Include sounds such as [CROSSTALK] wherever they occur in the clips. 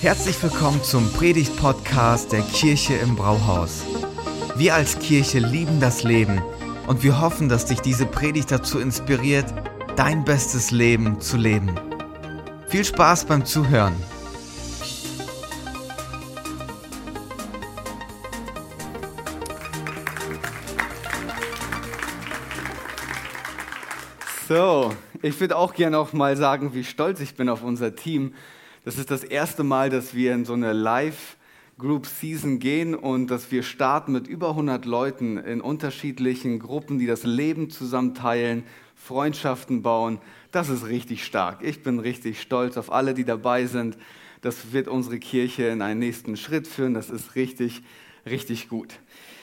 Herzlich willkommen zum Predigt-Podcast der Kirche im Brauhaus. Wir als Kirche lieben das Leben und wir hoffen, dass dich diese Predigt dazu inspiriert, dein bestes Leben zu leben. Viel Spaß beim Zuhören. So, ich würde auch gerne noch mal sagen, wie stolz ich bin auf unser Team. Das ist das erste Mal, dass wir in so eine Live-Group-Season gehen und dass wir starten mit über 100 Leuten in unterschiedlichen Gruppen, die das Leben zusammen teilen, Freundschaften bauen. Das ist richtig stark. Ich bin richtig stolz auf alle, die dabei sind. Das wird unsere Kirche in einen nächsten Schritt führen. Das ist richtig, richtig gut.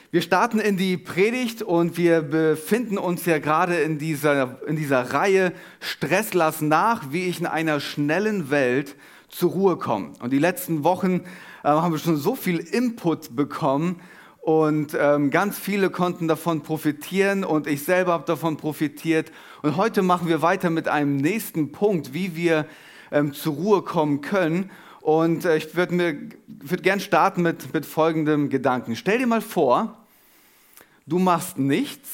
Wir starten in die Predigt und wir befinden uns ja gerade in dieser, in dieser Reihe Stress lass nach, wie ich in einer schnellen Welt zur Ruhe komme. Und die letzten Wochen äh, haben wir schon so viel Input bekommen und ähm, ganz viele konnten davon profitieren und ich selber habe davon profitiert. Und heute machen wir weiter mit einem nächsten Punkt, wie wir ähm, zur Ruhe kommen können. Und äh, ich würde würd gern starten mit, mit folgendem Gedanken. Stell dir mal vor, du machst nichts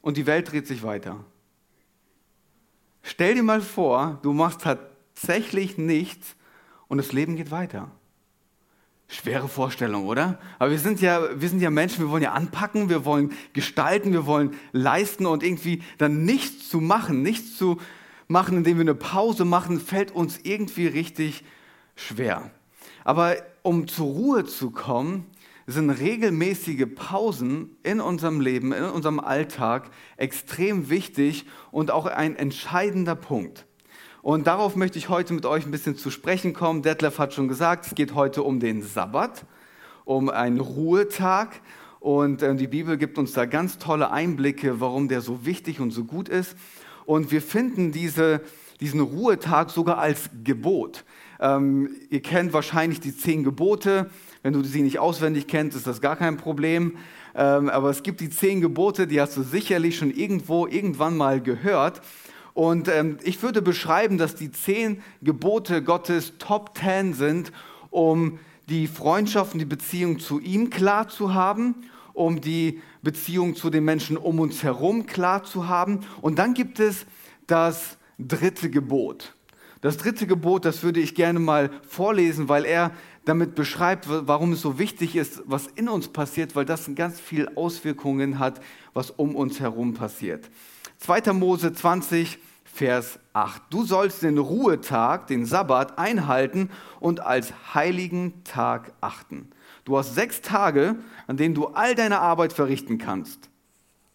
und die Welt dreht sich weiter. Stell dir mal vor, du machst tatsächlich nichts und das Leben geht weiter. Schwere Vorstellung, oder? Aber wir sind ja, wir sind ja Menschen, wir wollen ja anpacken, wir wollen gestalten, wir wollen leisten und irgendwie dann nichts zu machen, nichts zu machen, indem wir eine Pause machen, fällt uns irgendwie richtig schwer. Aber um zur Ruhe zu kommen, sind regelmäßige Pausen in unserem Leben, in unserem Alltag extrem wichtig und auch ein entscheidender Punkt. Und darauf möchte ich heute mit euch ein bisschen zu sprechen kommen. Detlef hat schon gesagt, es geht heute um den Sabbat, um einen Ruhetag. Und äh, die Bibel gibt uns da ganz tolle Einblicke, warum der so wichtig und so gut ist. Und wir finden diese, diesen Ruhetag sogar als Gebot. Ähm, ihr kennt wahrscheinlich die zehn Gebote. Wenn du sie nicht auswendig kennst, ist das gar kein Problem. Ähm, aber es gibt die zehn Gebote, die hast du sicherlich schon irgendwo, irgendwann mal gehört. Und ähm, ich würde beschreiben, dass die zehn Gebote Gottes Top Ten sind, um die Freundschaft und die Beziehung zu ihm klar zu haben, um die Beziehung zu den Menschen um uns herum klar zu haben. Und dann gibt es das dritte Gebot. Das dritte Gebot, das würde ich gerne mal vorlesen, weil er damit beschreibt, warum es so wichtig ist, was in uns passiert, weil das ganz viel Auswirkungen hat, was um uns herum passiert. 2. Mose 20, Vers 8. Du sollst den Ruhetag, den Sabbat, einhalten und als heiligen Tag achten. Du hast sechs Tage, an denen du all deine Arbeit verrichten kannst.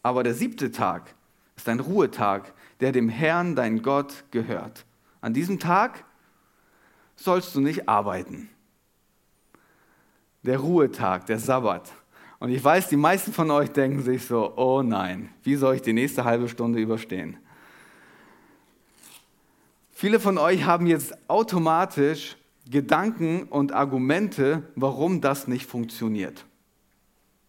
Aber der siebte Tag ist ein Ruhetag, der dem Herrn, dein Gott, gehört. An diesem Tag sollst du nicht arbeiten der Ruhetag, der Sabbat. Und ich weiß, die meisten von euch denken sich so, oh nein, wie soll ich die nächste halbe Stunde überstehen? Viele von euch haben jetzt automatisch Gedanken und Argumente, warum das nicht funktioniert.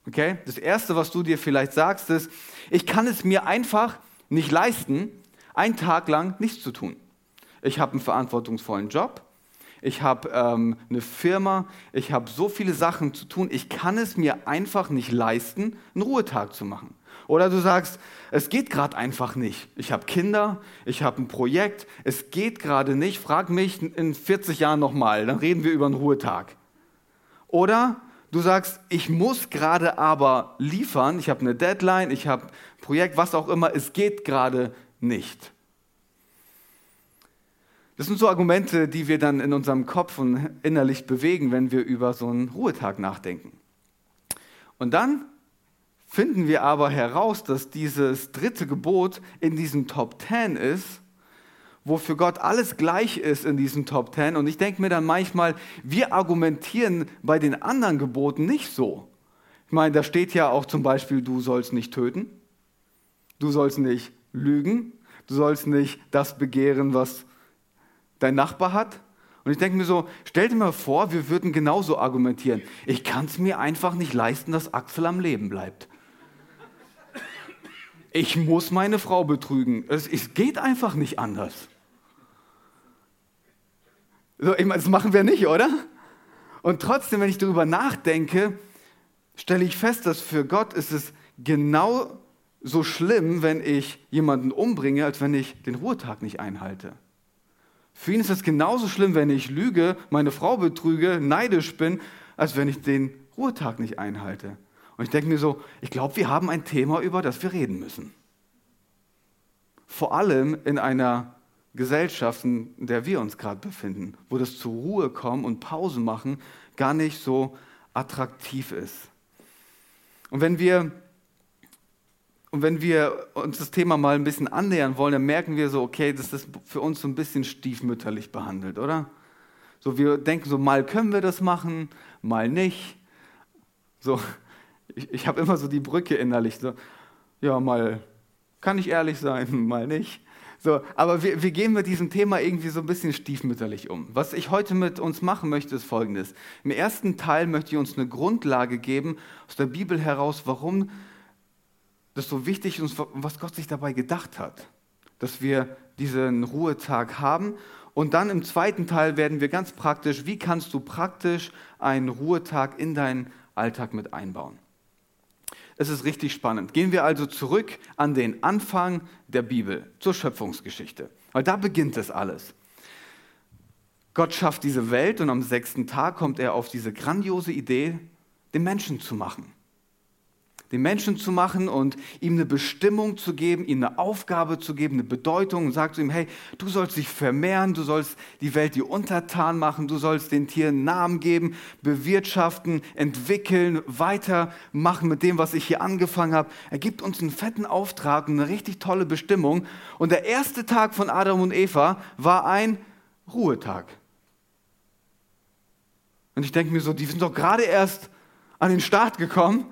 Okay? Das erste, was du dir vielleicht sagst, ist, ich kann es mir einfach nicht leisten, einen Tag lang nichts zu tun. Ich habe einen verantwortungsvollen Job, ich habe ähm, eine Firma, ich habe so viele Sachen zu tun, ich kann es mir einfach nicht leisten, einen Ruhetag zu machen. Oder du sagst, es geht gerade einfach nicht. Ich habe Kinder, ich habe ein Projekt, es geht gerade nicht. Frag mich in 40 Jahren nochmal, dann reden wir über einen Ruhetag. Oder du sagst, ich muss gerade aber liefern, ich habe eine Deadline, ich habe ein Projekt, was auch immer, es geht gerade nicht. Das sind so Argumente, die wir dann in unserem Kopf und innerlich bewegen, wenn wir über so einen Ruhetag nachdenken. Und dann finden wir aber heraus, dass dieses dritte Gebot in diesem Top Ten ist, wo für Gott alles gleich ist in diesem Top Ten. Und ich denke mir dann manchmal, wir argumentieren bei den anderen Geboten nicht so. Ich meine, da steht ja auch zum Beispiel, du sollst nicht töten, du sollst nicht lügen, du sollst nicht das begehren, was dein Nachbar hat? Und ich denke mir so, stell dir mal vor, wir würden genauso argumentieren. Ich kann es mir einfach nicht leisten, dass Axel am Leben bleibt. Ich muss meine Frau betrügen. Es, es geht einfach nicht anders. So, ich meine, das machen wir nicht, oder? Und trotzdem, wenn ich darüber nachdenke, stelle ich fest, dass für Gott ist es genau so schlimm, wenn ich jemanden umbringe, als wenn ich den Ruhetag nicht einhalte. Für ihn ist es genauso schlimm, wenn ich lüge, meine Frau betrüge, neidisch bin, als wenn ich den Ruhetag nicht einhalte. Und ich denke mir so, ich glaube, wir haben ein Thema, über das wir reden müssen. Vor allem in einer Gesellschaft, in der wir uns gerade befinden, wo das zur Ruhe kommen und Pause machen gar nicht so attraktiv ist. Und wenn wir und wenn wir uns das Thema mal ein bisschen annähern wollen, dann merken wir so, okay, das ist für uns so ein bisschen stiefmütterlich behandelt, oder? So, wir denken so, mal können wir das machen, mal nicht. So, [LAUGHS] ich, ich habe immer so die Brücke innerlich, so, ja, mal kann ich ehrlich sein, [LAUGHS] mal nicht. So, aber wir, wir gehen mit diesem Thema irgendwie so ein bisschen stiefmütterlich um. Was ich heute mit uns machen möchte, ist folgendes. Im ersten Teil möchte ich uns eine Grundlage geben aus der Bibel heraus, warum das so wichtig ist was Gott sich dabei gedacht hat, dass wir diesen Ruhetag haben. Und dann im zweiten Teil werden wir ganz praktisch, wie kannst du praktisch einen Ruhetag in deinen Alltag mit einbauen. Es ist richtig spannend. Gehen wir also zurück an den Anfang der Bibel, zur Schöpfungsgeschichte, weil da beginnt es alles. Gott schafft diese Welt und am sechsten Tag kommt er auf diese grandiose Idee, den Menschen zu machen den Menschen zu machen und ihm eine Bestimmung zu geben, ihm eine Aufgabe zu geben, eine Bedeutung und sagt zu ihm, hey, du sollst dich vermehren, du sollst die Welt dir untertan machen, du sollst den Tieren Namen geben, bewirtschaften, entwickeln, weitermachen mit dem, was ich hier angefangen habe. Er gibt uns einen fetten Auftrag und eine richtig tolle Bestimmung. Und der erste Tag von Adam und Eva war ein Ruhetag. Und ich denke mir so, die sind doch gerade erst an den Start gekommen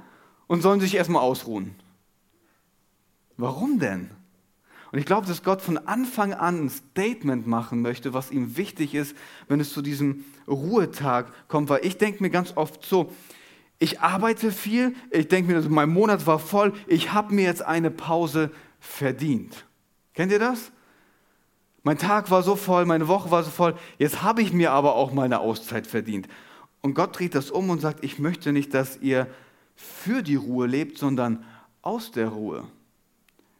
und sollen sich erstmal ausruhen. Warum denn? Und ich glaube, dass Gott von Anfang an ein Statement machen möchte, was ihm wichtig ist, wenn es zu diesem Ruhetag kommt. Weil ich denke mir ganz oft so, ich arbeite viel, ich denke mir, mein Monat war voll, ich habe mir jetzt eine Pause verdient. Kennt ihr das? Mein Tag war so voll, meine Woche war so voll, jetzt habe ich mir aber auch mal eine Auszeit verdient. Und Gott dreht das um und sagt, ich möchte nicht, dass ihr für die Ruhe lebt, sondern aus der Ruhe.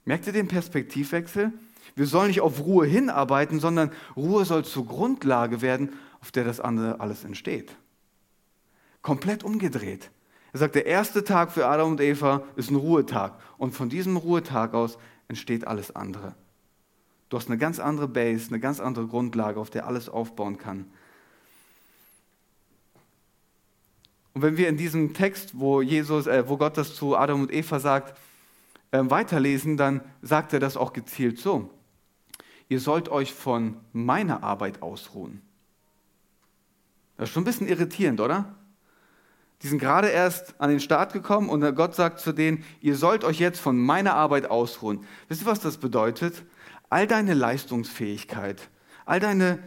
Merkt ihr den Perspektivwechsel? Wir sollen nicht auf Ruhe hinarbeiten, sondern Ruhe soll zur Grundlage werden, auf der das andere alles entsteht. Komplett umgedreht. Er sagt, der erste Tag für Adam und Eva ist ein Ruhetag. Und von diesem Ruhetag aus entsteht alles andere. Du hast eine ganz andere Base, eine ganz andere Grundlage, auf der alles aufbauen kann. Und wenn wir in diesem Text, wo, Jesus, äh, wo Gott das zu Adam und Eva sagt, äh, weiterlesen, dann sagt er das auch gezielt so. Ihr sollt euch von meiner Arbeit ausruhen. Das ist schon ein bisschen irritierend, oder? Die sind gerade erst an den Start gekommen und Gott sagt zu denen, ihr sollt euch jetzt von meiner Arbeit ausruhen. Wisst ihr, was das bedeutet? All deine Leistungsfähigkeit, all deine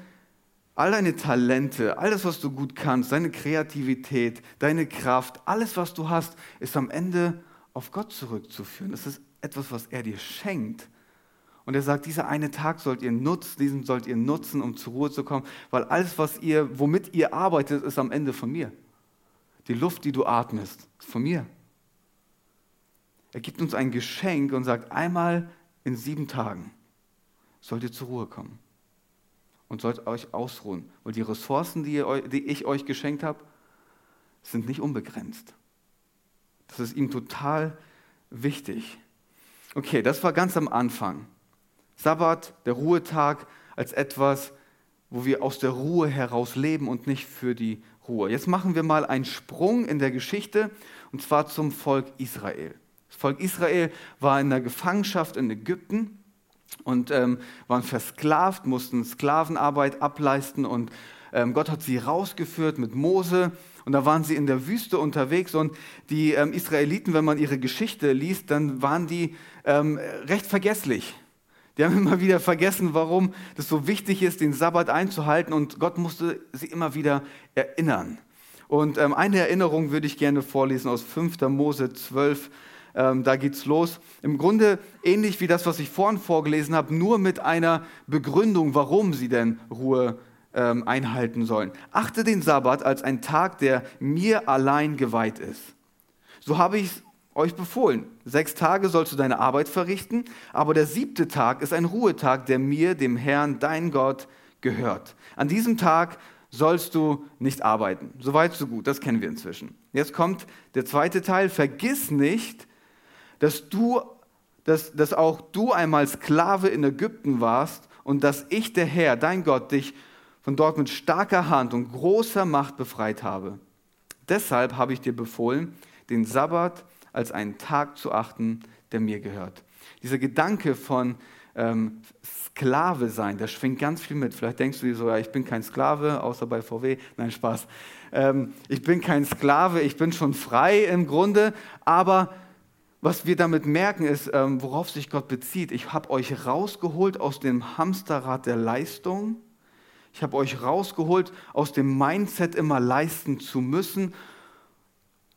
all deine Talente, alles, was du gut kannst, deine Kreativität, deine Kraft, alles, was du hast, ist am Ende auf Gott zurückzuführen. Das ist etwas, was er dir schenkt. Und er sagt, dieser eine Tag sollt ihr nutzen, diesen sollt ihr nutzen, um zur Ruhe zu kommen, weil alles, was ihr, womit ihr arbeitet, ist am Ende von mir. Die Luft, die du atmest, ist von mir. Er gibt uns ein Geschenk und sagt, einmal in sieben Tagen sollt ihr zur Ruhe kommen und sollt euch ausruhen. Weil die Ressourcen, die, ihr, die ich euch geschenkt habe, sind nicht unbegrenzt. Das ist ihm total wichtig. Okay, das war ganz am Anfang. Sabbat, der Ruhetag, als etwas, wo wir aus der Ruhe heraus leben und nicht für die Ruhe. Jetzt machen wir mal einen Sprung in der Geschichte und zwar zum Volk Israel. Das Volk Israel war in der Gefangenschaft in Ägypten und ähm, waren versklavt, mussten Sklavenarbeit ableisten und ähm, Gott hat sie rausgeführt mit Mose und da waren sie in der Wüste unterwegs und die ähm, Israeliten, wenn man ihre Geschichte liest, dann waren die ähm, recht vergesslich. Die haben [LAUGHS] immer wieder vergessen, warum das so wichtig ist, den Sabbat einzuhalten und Gott musste sie immer wieder erinnern. Und ähm, eine Erinnerung würde ich gerne vorlesen aus 5. Mose 12, ähm, da geht's los. Im Grunde ähnlich wie das, was ich vorhin vorgelesen habe, nur mit einer Begründung, warum sie denn Ruhe ähm, einhalten sollen. Achte den Sabbat als einen Tag, der mir allein geweiht ist. So habe ich es euch befohlen. Sechs Tage sollst du deine Arbeit verrichten, aber der siebte Tag ist ein Ruhetag, der mir, dem Herrn, dein Gott, gehört. An diesem Tag sollst du nicht arbeiten. Soweit, so gut, das kennen wir inzwischen. Jetzt kommt der zweite Teil. Vergiss nicht, dass du, dass, dass auch du einmal Sklave in Ägypten warst und dass ich, der Herr, dein Gott, dich von dort mit starker Hand und großer Macht befreit habe. Deshalb habe ich dir befohlen, den Sabbat als einen Tag zu achten, der mir gehört. Dieser Gedanke von ähm, Sklave sein, der schwingt ganz viel mit. Vielleicht denkst du dir so, ja, ich bin kein Sklave, außer bei VW. Nein, Spaß. Ähm, ich bin kein Sklave, ich bin schon frei im Grunde, aber was wir damit merken, ist, ähm, worauf sich Gott bezieht. Ich habe euch rausgeholt aus dem Hamsterrad der Leistung. Ich habe euch rausgeholt aus dem Mindset, immer leisten zu müssen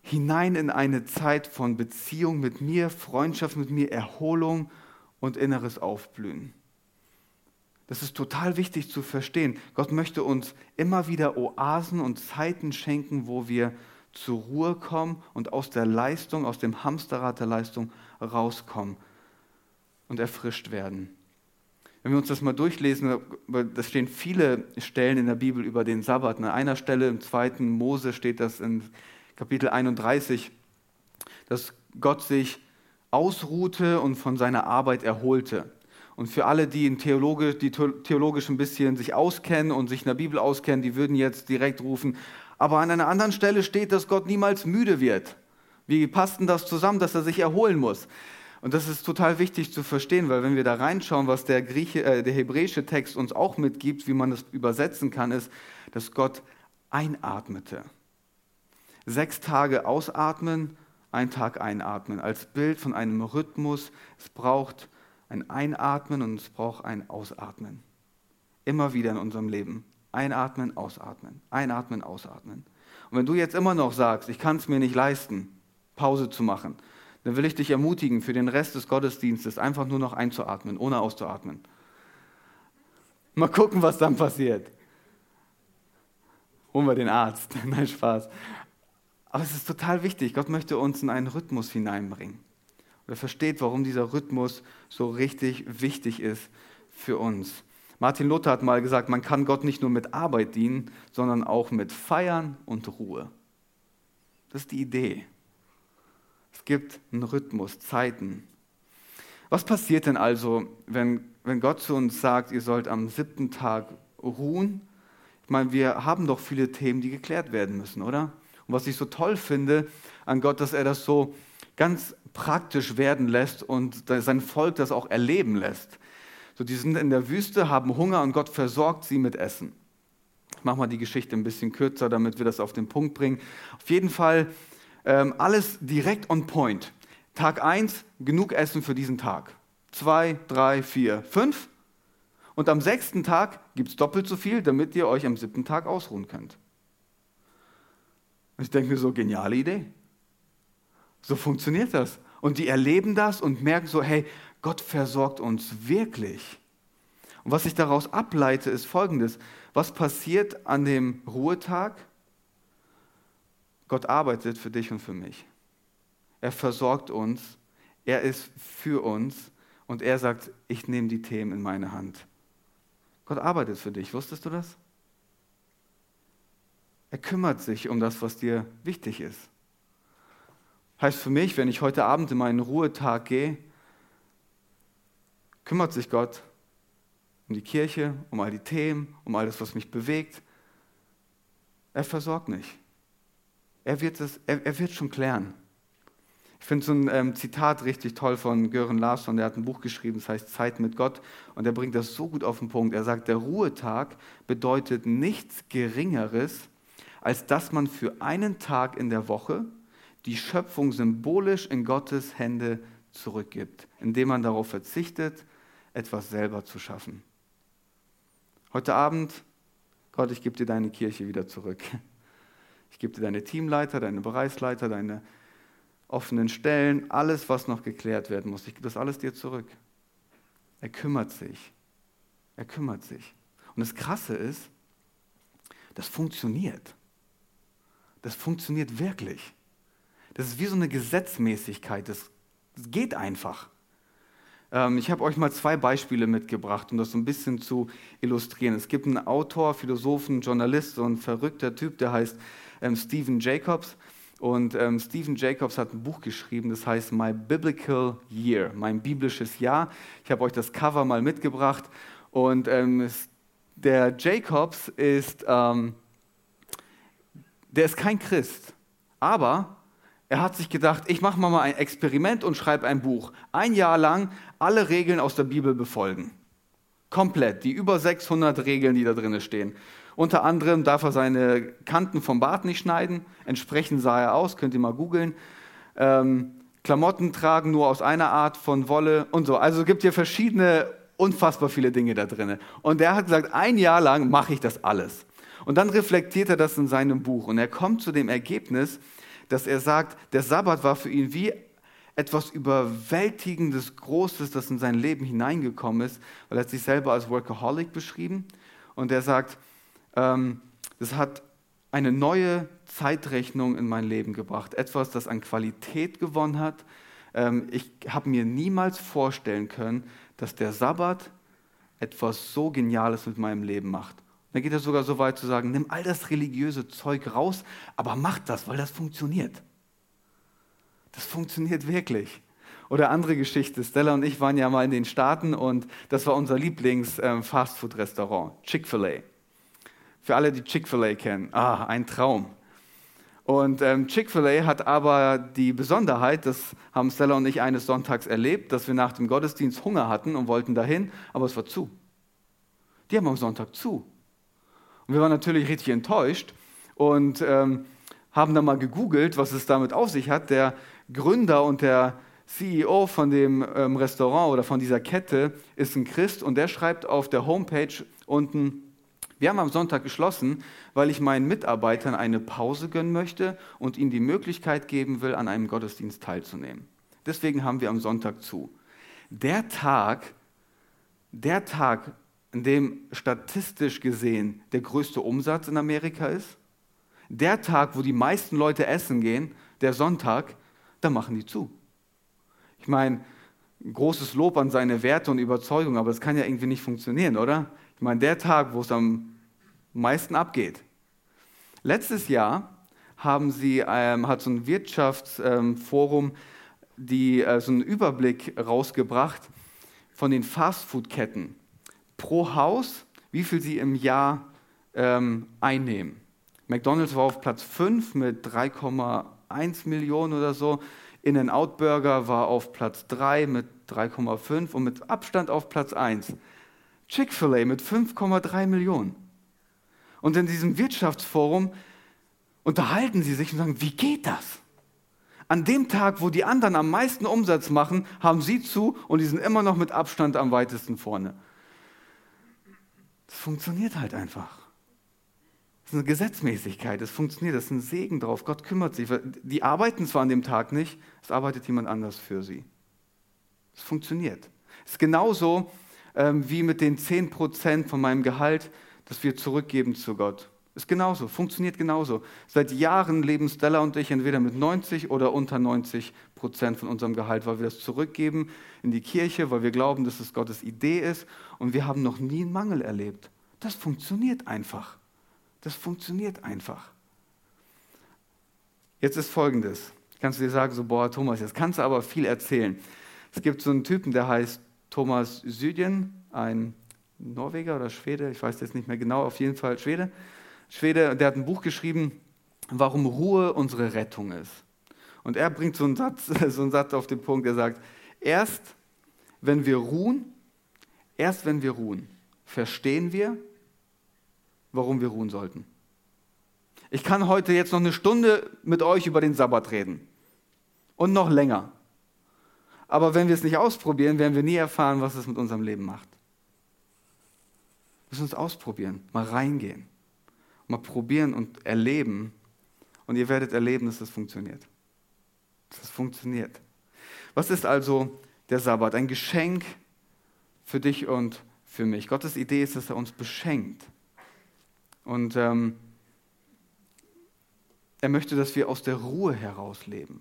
hinein in eine Zeit von Beziehung mit mir, Freundschaft mit mir, Erholung und inneres Aufblühen. Das ist total wichtig zu verstehen. Gott möchte uns immer wieder Oasen und Zeiten schenken, wo wir zur Ruhe kommen und aus der Leistung, aus dem Hamsterrad der Leistung rauskommen und erfrischt werden. Wenn wir uns das mal durchlesen, da stehen viele Stellen in der Bibel über den Sabbat. An einer Stelle im zweiten Mose steht das in Kapitel 31, dass Gott sich ausruhte und von seiner Arbeit erholte. Und für alle, die, Theologe, die theologisch ein bisschen sich auskennen und sich in der Bibel auskennen, die würden jetzt direkt rufen, aber an einer anderen Stelle steht, dass Gott niemals müde wird. Wie passt denn das zusammen, dass er sich erholen muss? Und das ist total wichtig zu verstehen, weil wenn wir da reinschauen, was der, Grieche, äh, der hebräische Text uns auch mitgibt, wie man das übersetzen kann, ist, dass Gott einatmete sechs Tage ausatmen, ein Tag einatmen, als Bild von einem Rhythmus. Es braucht ein Einatmen und es braucht ein Ausatmen. Immer wieder in unserem Leben. Einatmen, ausatmen, einatmen, ausatmen. Und wenn du jetzt immer noch sagst, ich kann es mir nicht leisten, Pause zu machen, dann will ich dich ermutigen, für den Rest des Gottesdienstes einfach nur noch einzuatmen, ohne auszuatmen. Mal gucken, was dann passiert. Holen wir den Arzt. [LAUGHS] Nein, Spaß. Aber es ist total wichtig. Gott möchte uns in einen Rhythmus hineinbringen. Und er versteht, warum dieser Rhythmus so richtig wichtig ist für uns. Martin Luther hat mal gesagt, man kann Gott nicht nur mit Arbeit dienen, sondern auch mit Feiern und Ruhe. Das ist die Idee. Es gibt einen Rhythmus, Zeiten. Was passiert denn also, wenn, wenn Gott zu uns sagt, ihr sollt am siebten Tag ruhen? Ich meine, wir haben doch viele Themen, die geklärt werden müssen, oder? Und was ich so toll finde an Gott, dass er das so ganz praktisch werden lässt und sein Volk das auch erleben lässt. So, die sind in der Wüste, haben Hunger und Gott versorgt sie mit Essen. Ich mache mal die Geschichte ein bisschen kürzer, damit wir das auf den Punkt bringen. Auf jeden Fall ähm, alles direkt on point. Tag 1, genug Essen für diesen Tag. 2, 3, 4, 5. Und am sechsten Tag gibt es doppelt so viel, damit ihr euch am siebten Tag ausruhen könnt. Ich denke mir so, geniale Idee. So funktioniert das. Und die erleben das und merken so, hey, Gott versorgt uns wirklich. Und was ich daraus ableite, ist folgendes. Was passiert an dem Ruhetag? Gott arbeitet für dich und für mich. Er versorgt uns, er ist für uns und er sagt, ich nehme die Themen in meine Hand. Gott arbeitet für dich, wusstest du das? Er kümmert sich um das, was dir wichtig ist. Heißt für mich, wenn ich heute Abend in meinen Ruhetag gehe, kümmert sich Gott um die Kirche, um all die Themen, um alles, was mich bewegt. Er versorgt mich. Er wird, es, er, er wird schon klären. Ich finde so ein ähm, Zitat richtig toll von Göran Larsson, der hat ein Buch geschrieben, das heißt Zeit mit Gott, und er bringt das so gut auf den Punkt. Er sagt, der Ruhetag bedeutet nichts Geringeres als dass man für einen Tag in der Woche die Schöpfung symbolisch in Gottes Hände zurückgibt, indem man darauf verzichtet, etwas selber zu schaffen. Heute Abend, Gott, ich gebe dir deine Kirche wieder zurück. Ich gebe dir deine Teamleiter, deine Bereichsleiter, deine offenen Stellen, alles, was noch geklärt werden muss. Ich gebe das alles dir zurück. Er kümmert sich. Er kümmert sich. Und das Krasse ist, das funktioniert. Das funktioniert wirklich. Das ist wie so eine Gesetzmäßigkeit. Das, geht einfach. Ähm, ich habe euch mal zwei Beispiele mitgebracht, um das so ein bisschen zu illustrieren. Es gibt einen Autor, Philosophen, Journalist, so ein verrückter Typ, der heißt ähm, Stephen Jacobs. Und ähm, Stephen Jacobs hat ein Buch geschrieben, das heißt My Biblical Year, mein biblisches Jahr. Ich habe euch das Cover mal mitgebracht. Und ähm, der Jacobs ist, ähm, der ist kein Christ, aber er hat sich gedacht, ich mache mal ein Experiment und schreibe ein Buch. Ein Jahr lang alle Regeln aus der Bibel befolgen. Komplett, die über 600 Regeln, die da drin stehen. Unter anderem darf er seine Kanten vom Bart nicht schneiden. Entsprechend sah er aus, könnt ihr mal googeln. Ähm, Klamotten tragen nur aus einer Art von Wolle und so. Also es gibt hier verschiedene, unfassbar viele Dinge da drin. Und er hat gesagt, ein Jahr lang mache ich das alles. Und dann reflektiert er das in seinem Buch. Und er kommt zu dem Ergebnis, dass er sagt, der Sabbat war für ihn wie etwas Überwältigendes, Großes, das in sein Leben hineingekommen ist, weil er hat sich selber als Workaholic beschrieben. Und er sagt, ähm, das hat eine neue Zeitrechnung in mein Leben gebracht. Etwas, das an Qualität gewonnen hat. Ähm, ich habe mir niemals vorstellen können, dass der Sabbat etwas so Geniales mit meinem Leben macht. Dann geht er sogar so weit zu sagen, nimm all das religiöse Zeug raus, aber mach das, weil das funktioniert. Das funktioniert wirklich. Oder andere Geschichte. Stella und ich waren ja mal in den Staaten und das war unser Lieblings-Fastfood-Restaurant, ähm, Chick-fil-A. Für alle, die Chick-fil-A kennen, ah, ein Traum. Und ähm, Chick-fil-A hat aber die Besonderheit, das haben Stella und ich eines Sonntags erlebt, dass wir nach dem Gottesdienst Hunger hatten und wollten dahin, aber es war zu. Die haben am Sonntag zu. Und wir waren natürlich richtig enttäuscht und ähm, haben dann mal gegoogelt, was es damit auf sich hat. Der Gründer und der CEO von dem ähm, Restaurant oder von dieser Kette ist ein Christ und der schreibt auf der Homepage unten, wir haben am Sonntag geschlossen, weil ich meinen Mitarbeitern eine Pause gönnen möchte und ihnen die Möglichkeit geben will, an einem Gottesdienst teilzunehmen. Deswegen haben wir am Sonntag zu. Der Tag, der Tag, in dem statistisch gesehen der größte Umsatz in Amerika ist, der Tag, wo die meisten Leute essen gehen, der Sonntag, da machen die zu. Ich meine, großes Lob an seine Werte und Überzeugung, aber das kann ja irgendwie nicht funktionieren, oder? Ich meine, der Tag, wo es am meisten abgeht. Letztes Jahr haben sie, ähm, hat so ein Wirtschaftsforum ähm, äh, so einen Überblick rausgebracht von den Fastfood-Ketten pro Haus, wie viel sie im Jahr ähm, einnehmen. McDonald's war auf Platz 5 mit 3,1 Millionen oder so. In-N-Out Burger war auf Platz 3 mit 3,5 und mit Abstand auf Platz 1. Chick-fil-A mit 5,3 Millionen. Und in diesem Wirtschaftsforum unterhalten sie sich und sagen, wie geht das? An dem Tag, wo die anderen am meisten Umsatz machen, haben sie zu und die sind immer noch mit Abstand am weitesten vorne. Das funktioniert halt einfach. Das ist eine Gesetzmäßigkeit, das funktioniert, das ist ein Segen drauf. Gott kümmert sich. Die arbeiten zwar an dem Tag nicht, es arbeitet jemand anders für sie. Es funktioniert. Es ist genauso, ähm, wie mit den 10% von meinem Gehalt, das wir zurückgeben zu Gott. Ist genauso, funktioniert genauso. Seit Jahren leben Stella und ich entweder mit 90 oder unter 90 Prozent von unserem Gehalt, weil wir das zurückgeben in die Kirche, weil wir glauben, dass es Gottes Idee ist und wir haben noch nie einen Mangel erlebt. Das funktioniert einfach. Das funktioniert einfach. Jetzt ist Folgendes. Kannst du dir sagen, so, boah, Thomas, jetzt kannst du aber viel erzählen. Es gibt so einen Typen, der heißt Thomas Sydien, ein Norweger oder Schwede, ich weiß jetzt nicht mehr genau, auf jeden Fall Schwede. Schwede, der hat ein Buch geschrieben, warum Ruhe unsere Rettung ist. Und er bringt so einen Satz, [LAUGHS] so einen Satz auf den Punkt, er sagt, erst wenn wir ruhen, erst wenn wir ruhen, verstehen wir, warum wir ruhen sollten. Ich kann heute jetzt noch eine Stunde mit euch über den Sabbat reden und noch länger. Aber wenn wir es nicht ausprobieren, werden wir nie erfahren, was es mit unserem Leben macht. Wir müssen es ausprobieren, mal reingehen, mal probieren und erleben. Und ihr werdet erleben, dass das funktioniert. Das funktioniert. Was ist also der Sabbat? Ein Geschenk für dich und für mich. Gottes Idee ist, dass er uns beschenkt. Und ähm, er möchte, dass wir aus der Ruhe heraus leben.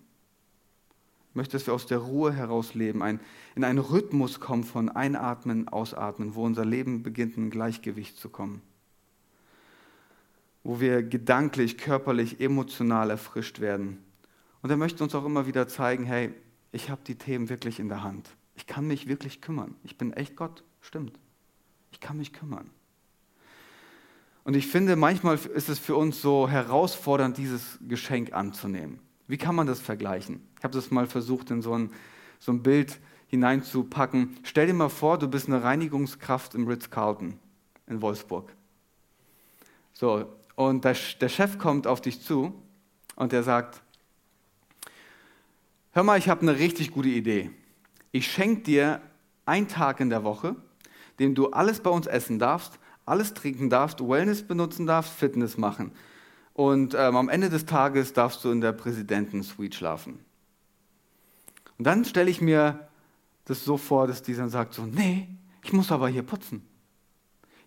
Er möchte, dass wir aus der Ruhe heraus leben, ein, in einen Rhythmus kommen von Einatmen, Ausatmen, wo unser Leben beginnt, in Gleichgewicht zu kommen. Wo wir gedanklich, körperlich, emotional erfrischt werden. Und er möchte uns auch immer wieder zeigen, hey, ich habe die Themen wirklich in der Hand. Ich kann mich wirklich kümmern. Ich bin echt Gott, stimmt. Ich kann mich kümmern. Und ich finde, manchmal ist es für uns so herausfordernd, dieses Geschenk anzunehmen. Wie kann man das vergleichen? Ich habe das mal versucht, in so ein, so ein Bild hineinzupacken. Stell dir mal vor, du bist eine Reinigungskraft im Ritz-Carlton in Wolfsburg. So, und der, der Chef kommt auf dich zu und der sagt, hör mal, ich habe eine richtig gute Idee. Ich schenke dir einen Tag in der Woche, den du alles bei uns essen darfst, alles trinken darfst, Wellness benutzen darfst, Fitness machen. Und ähm, am Ende des Tages darfst du in der Präsidentensuite schlafen. Und dann stelle ich mir das so vor, dass dieser sagt so, nee, ich muss aber hier putzen.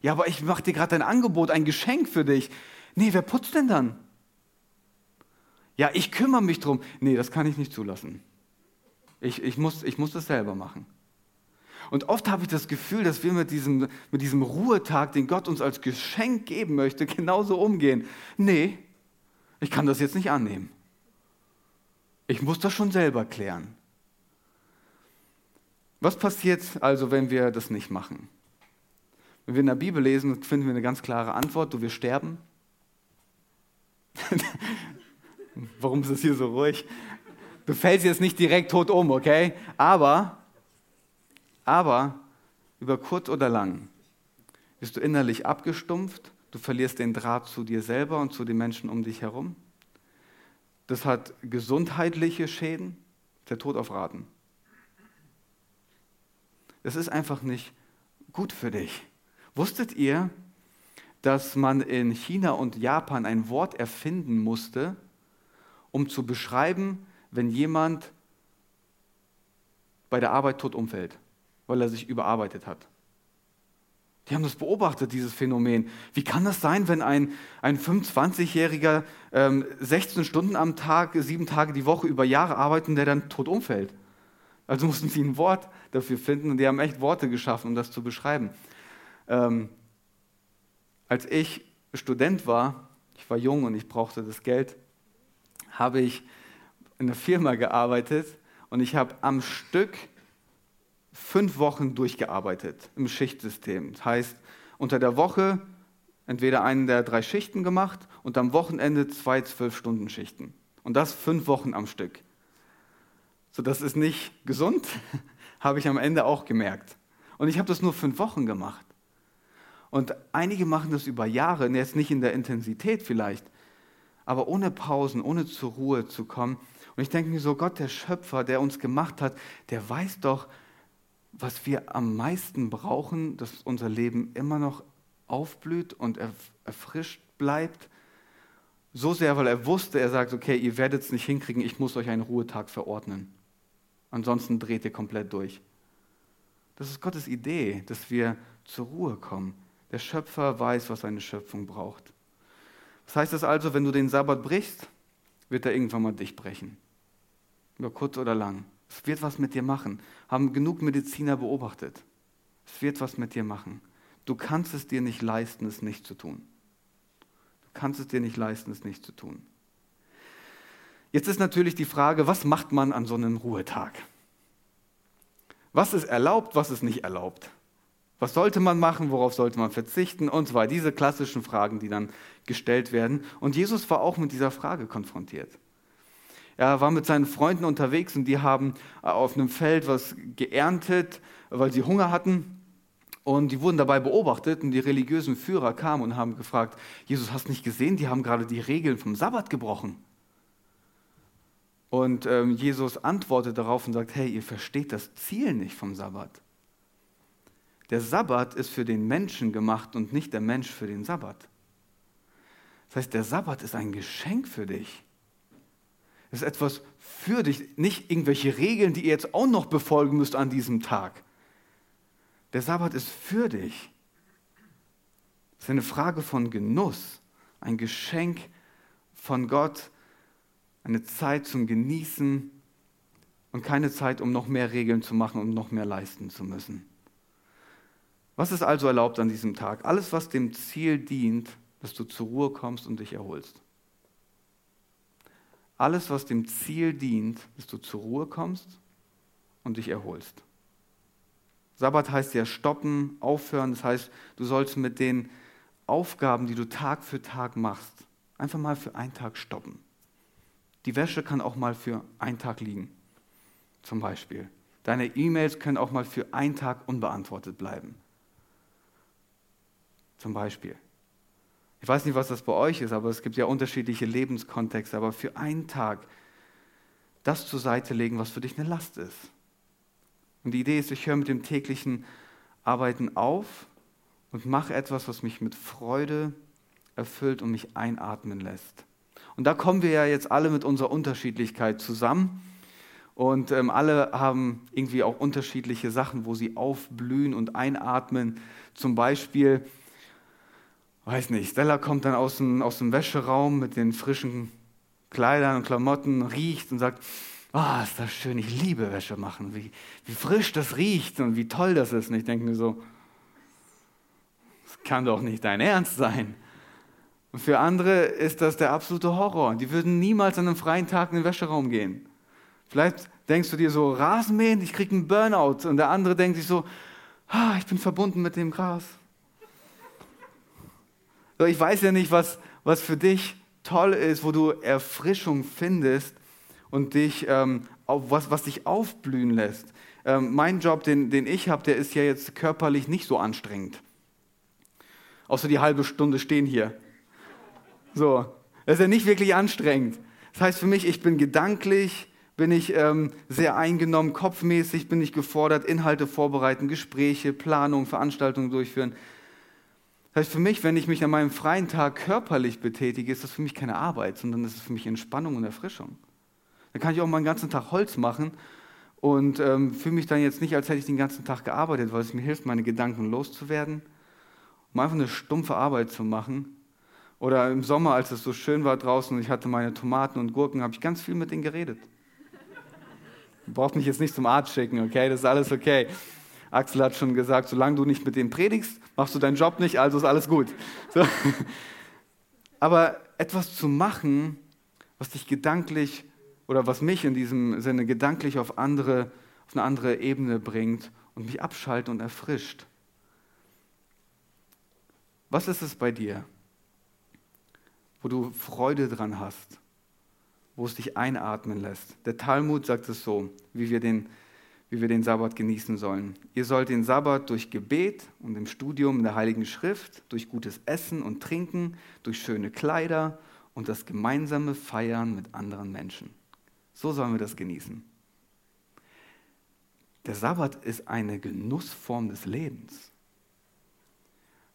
Ja, aber ich mache dir gerade ein Angebot, ein Geschenk für dich. Nee, wer putzt denn dann? Ja, ich kümmere mich drum. Nee, das kann ich nicht zulassen. Ich, ich, muss, ich muss das selber machen. Und oft habe ich das Gefühl, dass wir mit diesem, mit diesem Ruhetag, den Gott uns als Geschenk geben möchte, [LAUGHS] genauso umgehen. Nee, ich kann das jetzt nicht annehmen. Ich muss das schon selber klären. Was passiert also, wenn wir das nicht machen? Wenn wir in der Bibel lesen, finden wir eine ganz klare Antwort, du wirst sterben. [LAUGHS] Warum ist es hier so ruhig? Du fällst jetzt nicht direkt tot um, okay? Aber, aber über kurz oder lang bist du innerlich abgestumpft, du verlierst den Draht zu dir selber und zu den Menschen um dich herum. Das hat gesundheitliche Schäden, der Tod auf Raten. Das ist einfach nicht gut für dich. Wusstet ihr, dass man in China und Japan ein Wort erfinden musste, um zu beschreiben, wenn jemand bei der Arbeit tot umfällt, weil er sich überarbeitet hat. Die haben das beobachtet, dieses Phänomen. Wie kann das sein, wenn ein, ein 25-Jähriger ähm, 16 Stunden am Tag, sieben Tage die Woche über Jahre arbeitet und der dann tot umfällt? Also mussten sie ein Wort dafür finden und die haben echt Worte geschaffen, um das zu beschreiben. Ähm, als ich Student war, ich war jung und ich brauchte das Geld, habe ich in einer Firma gearbeitet und ich habe am Stück fünf Wochen durchgearbeitet im Schichtsystem. Das heißt, unter der Woche entweder einen der drei Schichten gemacht und am Wochenende zwei Zwölf-Stunden-Schichten. Und das fünf Wochen am Stück. So, das ist nicht gesund, [LAUGHS] habe ich am Ende auch gemerkt. Und ich habe das nur fünf Wochen gemacht. Und einige machen das über Jahre, jetzt nicht in der Intensität vielleicht, aber ohne Pausen, ohne zur Ruhe zu kommen. Und ich denke mir so, Gott, der Schöpfer, der uns gemacht hat, der weiß doch, was wir am meisten brauchen, dass unser Leben immer noch aufblüht und erfrischt bleibt. So sehr, weil er wusste, er sagt, okay, ihr werdet es nicht hinkriegen, ich muss euch einen Ruhetag verordnen. Ansonsten dreht ihr komplett durch. Das ist Gottes Idee, dass wir zur Ruhe kommen. Der Schöpfer weiß, was seine Schöpfung braucht. Was heißt das also, wenn du den Sabbat brichst, wird er irgendwann mal dich brechen. Über kurz oder lang. Es wird was mit dir machen. Haben genug Mediziner beobachtet. Es wird was mit dir machen. Du kannst es dir nicht leisten, es nicht zu tun. Du kannst es dir nicht leisten, es nicht zu tun. Jetzt ist natürlich die Frage, was macht man an so einem Ruhetag? Was ist erlaubt, was ist nicht erlaubt? Was sollte man machen, worauf sollte man verzichten und weiter. Diese klassischen Fragen, die dann gestellt werden. Und Jesus war auch mit dieser Frage konfrontiert. Er war mit seinen Freunden unterwegs und die haben auf einem Feld was geerntet, weil sie Hunger hatten. Und die wurden dabei beobachtet und die religiösen Führer kamen und haben gefragt, Jesus, hast nicht gesehen, die haben gerade die Regeln vom Sabbat gebrochen. Und ähm, Jesus antwortet darauf und sagt, hey, ihr versteht das Ziel nicht vom Sabbat. Der Sabbat ist für den Menschen gemacht und nicht der Mensch für den Sabbat. Das heißt, der Sabbat ist ein Geschenk für dich. Es ist etwas für dich, nicht irgendwelche Regeln, die ihr jetzt auch noch befolgen müsst an diesem Tag. Der Sabbat ist für dich. Es ist eine Frage von Genuss, ein Geschenk von Gott, eine Zeit zum Genießen und keine Zeit, um noch mehr Regeln zu machen und noch mehr leisten zu müssen. Was ist also erlaubt an diesem Tag? Alles, was dem Ziel dient, dass du zur Ruhe kommst und dich erholst. Alles, was dem Ziel dient, dass du zur Ruhe kommst und dich erholst. Sabbat heißt ja stoppen, aufhören. Das heißt, du sollst mit den Aufgaben, die du Tag für Tag machst, einfach mal für einen Tag stoppen. Die Wäsche kann auch mal für einen Tag liegen, zum Beispiel. Deine E-Mails können auch mal für einen Tag unbeantwortet bleiben. Zum Beispiel. Ich weiß nicht, was das bei euch ist, aber es gibt ja unterschiedliche Lebenskontexte. Aber für einen Tag das zur Seite legen, was für dich eine Last ist. Und die Idee ist, ich höre mit dem täglichen Arbeiten auf und mache etwas, was mich mit Freude erfüllt und mich einatmen lässt. Und da kommen wir ja jetzt alle mit unserer Unterschiedlichkeit zusammen. Und ähm, alle haben irgendwie auch unterschiedliche Sachen, wo sie aufblühen und einatmen. Zum Beispiel, weiß nicht, Stella kommt dann aus dem, aus dem Wäscheraum mit den frischen Kleidern und Klamotten, riecht und sagt, ah, oh, ist das schön, ich liebe Wäsche machen, wie, wie frisch das riecht und wie toll das ist. Und ich denke mir so, das kann doch nicht dein Ernst sein. Und für andere ist das der absolute Horror. Die würden niemals an einem freien Tag in den Wäscheraum gehen. Vielleicht denkst du dir so, Rasenmähen, ich kriege einen Burnout. Und der andere denkt sich so, ah, ich bin verbunden mit dem Gras. So, ich weiß ja nicht, was, was für dich toll ist, wo du Erfrischung findest und dich, ähm, was, was dich aufblühen lässt. Ähm, mein Job, den, den ich habe, der ist ja jetzt körperlich nicht so anstrengend. Außer die halbe Stunde stehen hier. So, das ist ja nicht wirklich anstrengend. Das heißt für mich, ich bin gedanklich, bin ich ähm, sehr eingenommen, kopfmäßig bin ich gefordert, Inhalte vorbereiten, Gespräche, Planung, Veranstaltungen durchführen. Das heißt für mich, wenn ich mich an meinem freien Tag körperlich betätige, ist das für mich keine Arbeit, sondern das ist für mich Entspannung und Erfrischung. Dann kann ich auch mal einen ganzen Tag Holz machen und ähm, fühle mich dann jetzt nicht, als hätte ich den ganzen Tag gearbeitet, weil es mir hilft, meine Gedanken loszuwerden, um einfach eine stumpfe Arbeit zu machen. Oder im Sommer, als es so schön war draußen und ich hatte meine Tomaten und Gurken, habe ich ganz viel mit denen geredet. Braucht mich jetzt nicht zum Arzt schicken, okay? Das ist alles okay. Axel hat schon gesagt, solange du nicht mit dem predigst, machst du deinen Job nicht, also ist alles gut. So. [LAUGHS] Aber etwas zu machen, was dich gedanklich oder was mich in diesem Sinne gedanklich auf, andere, auf eine andere Ebene bringt und mich abschaltet und erfrischt. Was ist es bei dir, wo du Freude dran hast, wo es dich einatmen lässt? Der Talmud sagt es so, wie wir den wie wir den Sabbat genießen sollen. Ihr sollt den Sabbat durch Gebet und im Studium der Heiligen Schrift, durch gutes Essen und Trinken, durch schöne Kleider und das gemeinsame Feiern mit anderen Menschen. So sollen wir das genießen. Der Sabbat ist eine Genussform des Lebens.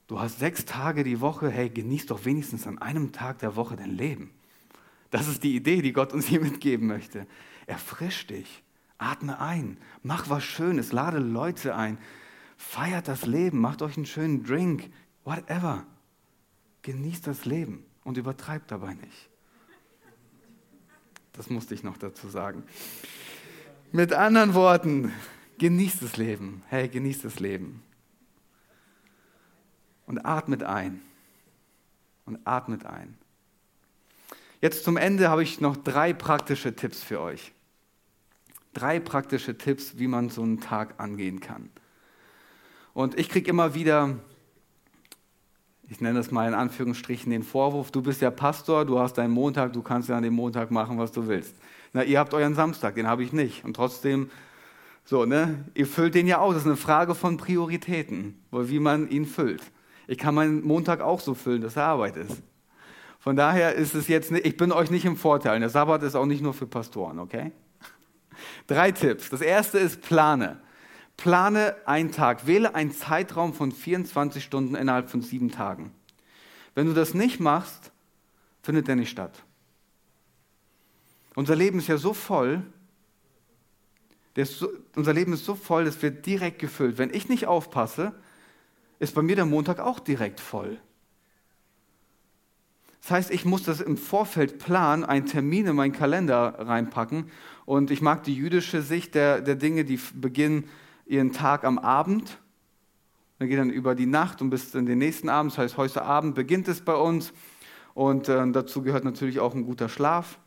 Du hast sechs Tage die Woche, hey, genieß doch wenigstens an einem Tag der Woche dein Leben. Das ist die Idee, die Gott uns hier mitgeben möchte. Erfrisch dich, Atme ein, mach was Schönes, lade Leute ein, feiert das Leben, macht euch einen schönen Drink, whatever. Genießt das Leben und übertreibt dabei nicht. Das musste ich noch dazu sagen. Mit anderen Worten, genießt das Leben. Hey, genießt das Leben. Und atmet ein. Und atmet ein. Jetzt zum Ende habe ich noch drei praktische Tipps für euch drei praktische Tipps, wie man so einen Tag angehen kann. Und ich kriege immer wieder, ich nenne es mal in Anführungsstrichen den Vorwurf, du bist ja Pastor, du hast deinen Montag, du kannst ja an dem Montag machen, was du willst. Na, ihr habt euren Samstag, den habe ich nicht. Und trotzdem, so, ne, ihr füllt den ja aus. Das ist eine Frage von Prioritäten, wie man ihn füllt. Ich kann meinen Montag auch so füllen, dass er Arbeit ist. Von daher ist es jetzt, ich bin euch nicht im Vorteil. Der Sabbat ist auch nicht nur für Pastoren, okay? Drei Tipps. Das erste ist plane. Plane einen Tag. Wähle einen Zeitraum von 24 Stunden innerhalb von sieben Tagen. Wenn du das nicht machst, findet der nicht statt. Unser Leben ist ja so voll, so, unser Leben ist so voll, es wird direkt gefüllt. Wenn ich nicht aufpasse, ist bei mir der Montag auch direkt voll. Das heißt, ich muss das im Vorfeld planen, einen Termin in meinen Kalender reinpacken. Und ich mag die jüdische Sicht der, der Dinge, die beginnen ihren Tag am Abend. Dann geht dann über die Nacht und bis in den nächsten Abend. Das heißt, heute Abend beginnt es bei uns. Und äh, dazu gehört natürlich auch ein guter Schlaf.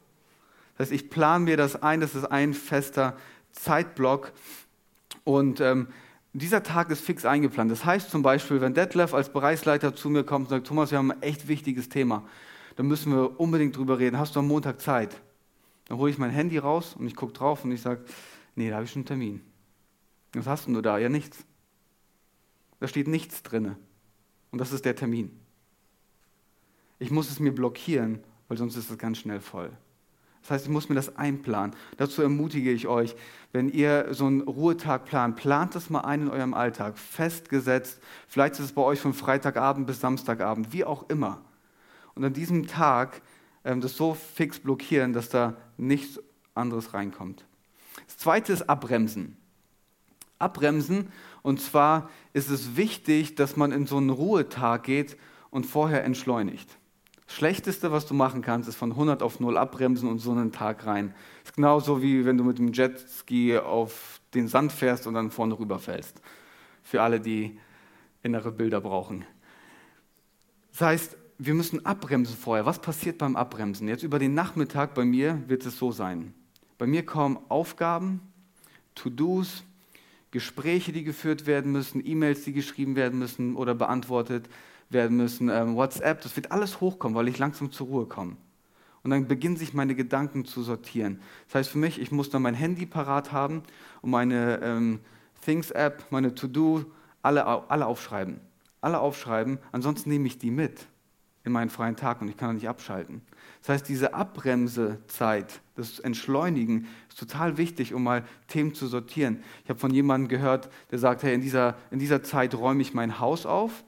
Das heißt, ich plane mir das ein, das ist ein fester Zeitblock. Und ähm, dieser Tag ist fix eingeplant. Das heißt zum Beispiel, wenn Detlef als Bereichsleiter zu mir kommt und sagt, Thomas, wir haben ein echt wichtiges Thema, dann müssen wir unbedingt drüber reden. Hast du am Montag Zeit? Dann hole ich mein Handy raus und ich gucke drauf und ich sage, nee, da habe ich schon einen Termin. Was hast du da? Ja, nichts. Da steht nichts drin. Und das ist der Termin. Ich muss es mir blockieren, weil sonst ist es ganz schnell voll. Das heißt, ich muss mir das einplanen. Dazu ermutige ich euch, wenn ihr so einen Ruhetag plant, plant das mal ein in eurem Alltag, festgesetzt. Vielleicht ist es bei euch von Freitagabend bis Samstagabend, wie auch immer. Und an diesem Tag ähm, das so fix blockieren, dass da nichts anderes reinkommt. Das zweite ist Abbremsen. Abbremsen, und zwar ist es wichtig, dass man in so einen Ruhetag geht und vorher entschleunigt. Schlechteste, was du machen kannst, ist von 100 auf 0 abbremsen und so einen Tag rein. Das ist genauso wie wenn du mit dem Jetski auf den Sand fährst und dann vorne rüberfällst. Für alle, die innere Bilder brauchen. Das heißt, wir müssen abbremsen vorher. Was passiert beim Abbremsen? Jetzt über den Nachmittag bei mir wird es so sein. Bei mir kommen Aufgaben, To-Dos, Gespräche, die geführt werden müssen, E-Mails, die geschrieben werden müssen oder beantwortet werden müssen, ähm, WhatsApp, das wird alles hochkommen, weil ich langsam zur Ruhe komme. Und dann beginnen sich meine Gedanken zu sortieren. Das heißt für mich, ich muss dann mein Handy parat haben und meine ähm, Things-App, meine To-Do, alle, alle aufschreiben. Alle aufschreiben, ansonsten nehme ich die mit in meinen freien Tag und ich kann da nicht abschalten. Das heißt, diese Abbremsezeit, das Entschleunigen, ist total wichtig, um mal Themen zu sortieren. Ich habe von jemandem gehört, der sagt, hey, in dieser, in dieser Zeit räume ich mein Haus auf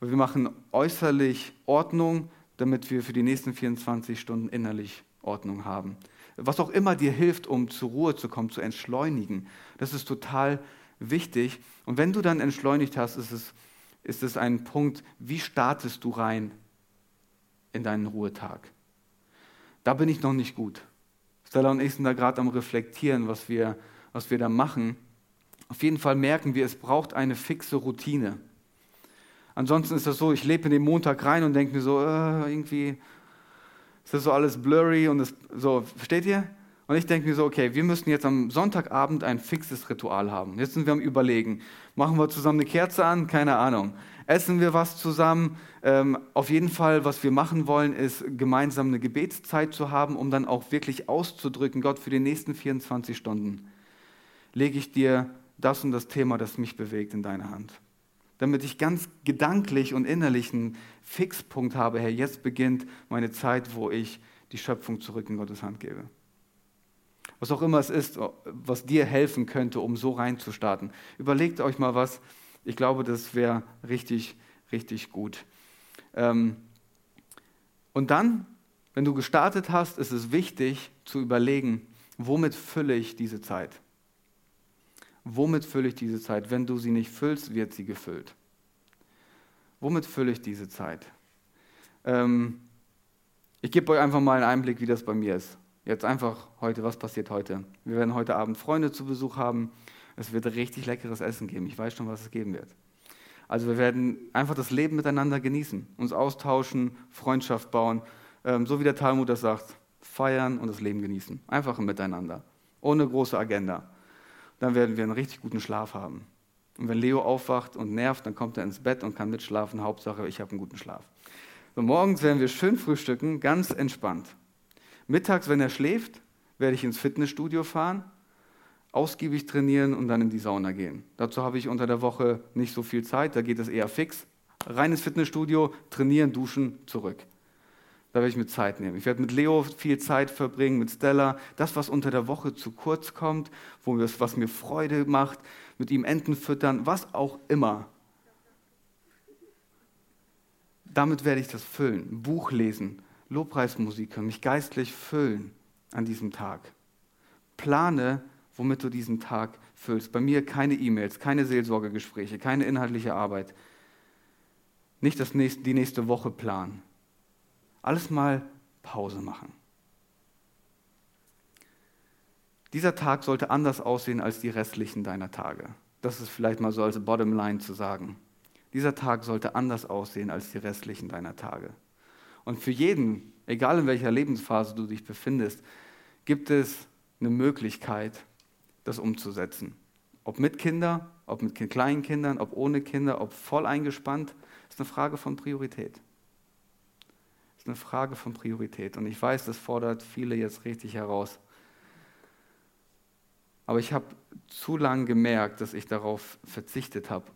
weil wir machen äußerlich Ordnung, damit wir für die nächsten 24 Stunden innerlich Ordnung haben. Was auch immer dir hilft, um zur Ruhe zu kommen, zu entschleunigen, das ist total wichtig. Und wenn du dann entschleunigt hast, ist es, ist es ein Punkt, wie startest du rein in deinen Ruhetag? Da bin ich noch nicht gut. Stella und ich sind da gerade am Reflektieren, was wir, was wir da machen. Auf jeden Fall merken wir, es braucht eine fixe Routine. Ansonsten ist das so, ich lebe in den Montag rein und denke mir so, äh, irgendwie ist das so alles blurry und das, so, versteht ihr? Und ich denke mir so, okay, wir müssen jetzt am Sonntagabend ein fixes Ritual haben. Jetzt sind wir am Überlegen. Machen wir zusammen eine Kerze an? Keine Ahnung. Essen wir was zusammen? Ähm, auf jeden Fall, was wir machen wollen, ist gemeinsam eine Gebetszeit zu haben, um dann auch wirklich auszudrücken, Gott, für die nächsten 24 Stunden lege ich dir das und das Thema, das mich bewegt, in deine Hand damit ich ganz gedanklich und innerlich einen Fixpunkt habe, Herr, jetzt beginnt meine Zeit, wo ich die Schöpfung zurück in Gottes Hand gebe. Was auch immer es ist, was dir helfen könnte, um so reinzustarten. Überlegt euch mal was. Ich glaube, das wäre richtig, richtig gut. Ähm, und dann, wenn du gestartet hast, ist es wichtig zu überlegen, womit fülle ich diese Zeit? Womit fülle ich diese Zeit? Wenn du sie nicht füllst, wird sie gefüllt. Womit fülle ich diese Zeit? Ähm, ich gebe euch einfach mal einen Einblick, wie das bei mir ist. Jetzt einfach heute, was passiert heute? Wir werden heute Abend Freunde zu Besuch haben. Es wird richtig leckeres Essen geben. Ich weiß schon, was es geben wird. Also wir werden einfach das Leben miteinander genießen, uns austauschen, Freundschaft bauen. Ähm, so wie der Talmud das sagt, feiern und das Leben genießen. Einfach Miteinander. Ohne große Agenda dann werden wir einen richtig guten Schlaf haben. Und wenn Leo aufwacht und nervt, dann kommt er ins Bett und kann mitschlafen. Hauptsache, ich habe einen guten Schlaf. So, morgens werden wir schön frühstücken, ganz entspannt. Mittags, wenn er schläft, werde ich ins Fitnessstudio fahren, ausgiebig trainieren und dann in die Sauna gehen. Dazu habe ich unter der Woche nicht so viel Zeit, da geht es eher fix. Reines Fitnessstudio, trainieren, duschen, zurück. Da werde ich mir Zeit nehmen. Ich werde mit Leo viel Zeit verbringen, mit Stella. Das, was unter der Woche zu kurz kommt, wo wir, was mir Freude macht, mit ihm Enten füttern, was auch immer. Damit werde ich das füllen. Buch lesen, Lobpreismusik hören, mich geistlich füllen an diesem Tag. Plane, womit du diesen Tag füllst. Bei mir keine E-Mails, keine Seelsorgegespräche, keine inhaltliche Arbeit. Nicht das nächste, die nächste Woche planen Alles mal Pause machen. Dieser Tag sollte anders aussehen als die restlichen deiner Tage. Das ist vielleicht mal so als Bottomline zu sagen. Dieser Tag sollte anders aussehen als die restlichen deiner Tage. Und für jeden, egal in welcher Lebensphase du dich befindest, gibt es eine Möglichkeit, das umzusetzen. Ob mit Kindern, ob mit kleinen Kindern, ob ohne Kinder, ob voll eingespannt, ist eine Frage von Priorität. Ist eine Frage von Priorität. Und ich weiß, das fordert viele jetzt richtig heraus. Aber ich habe zu lange gemerkt, dass ich darauf verzichtet habe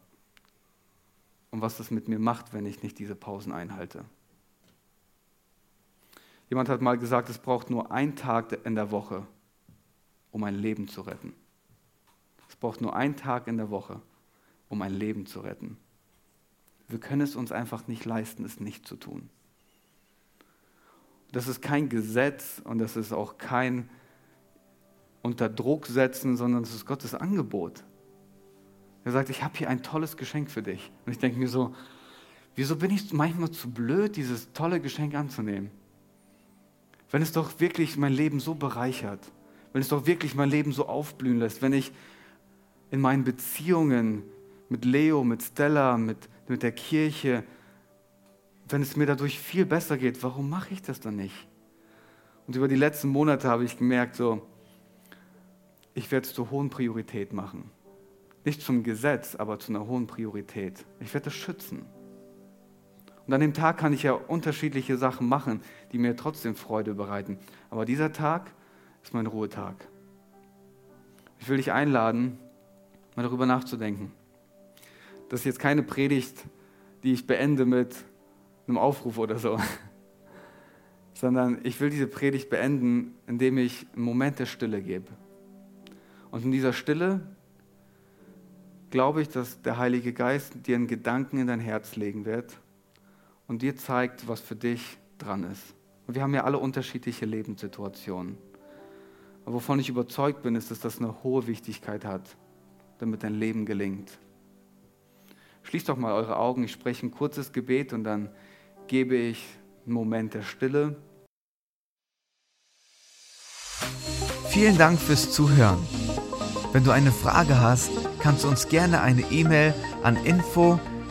und was das mit mir macht, wenn ich nicht diese Pausen einhalte. Jemand hat mal gesagt, es braucht nur einen Tag in der Woche, um ein Leben zu retten. Es braucht nur einen Tag in der Woche, um ein Leben zu retten. Wir können es uns einfach nicht leisten, es nicht zu tun. Das ist kein Gesetz und das ist auch kein unter Druck setzen, sondern es ist Gottes Angebot. Er sagt, ich habe hier ein tolles Geschenk für dich. Und ich denke mir so, wieso bin ich manchmal zu blöd, dieses tolle Geschenk anzunehmen? Wenn es doch wirklich mein Leben so bereichert, wenn es doch wirklich mein Leben so aufblühen lässt, wenn ich in meinen Beziehungen mit Leo, mit Stella, mit, mit der Kirche, wenn es mir dadurch viel besser geht, warum mache ich das dann nicht? Und über die letzten Monate habe ich gemerkt, so, ich werde es zur hohen Priorität machen. Nicht zum Gesetz, aber zu einer hohen Priorität. Ich werde es schützen. Und an dem Tag kann ich ja unterschiedliche Sachen machen, die mir trotzdem Freude bereiten. Aber dieser Tag ist mein Ruhetag. Ich will dich einladen, mal darüber nachzudenken. Das ist jetzt keine Predigt, die ich beende mit einem Aufruf oder so, [LAUGHS] sondern ich will diese Predigt beenden, indem ich einen Moment der Stille gebe. Und in dieser Stille glaube ich, dass der Heilige Geist dir einen Gedanken in dein Herz legen wird und dir zeigt, was für dich dran ist. Und wir haben ja alle unterschiedliche Lebenssituationen. Aber wovon ich überzeugt bin, ist, dass das eine hohe Wichtigkeit hat, damit dein Leben gelingt. Schließt doch mal eure Augen, ich spreche ein kurzes Gebet und dann gebe ich einen Moment der Stille. Vielen Dank fürs Zuhören. Wenn du eine Frage hast, kannst du uns gerne eine E-Mail an info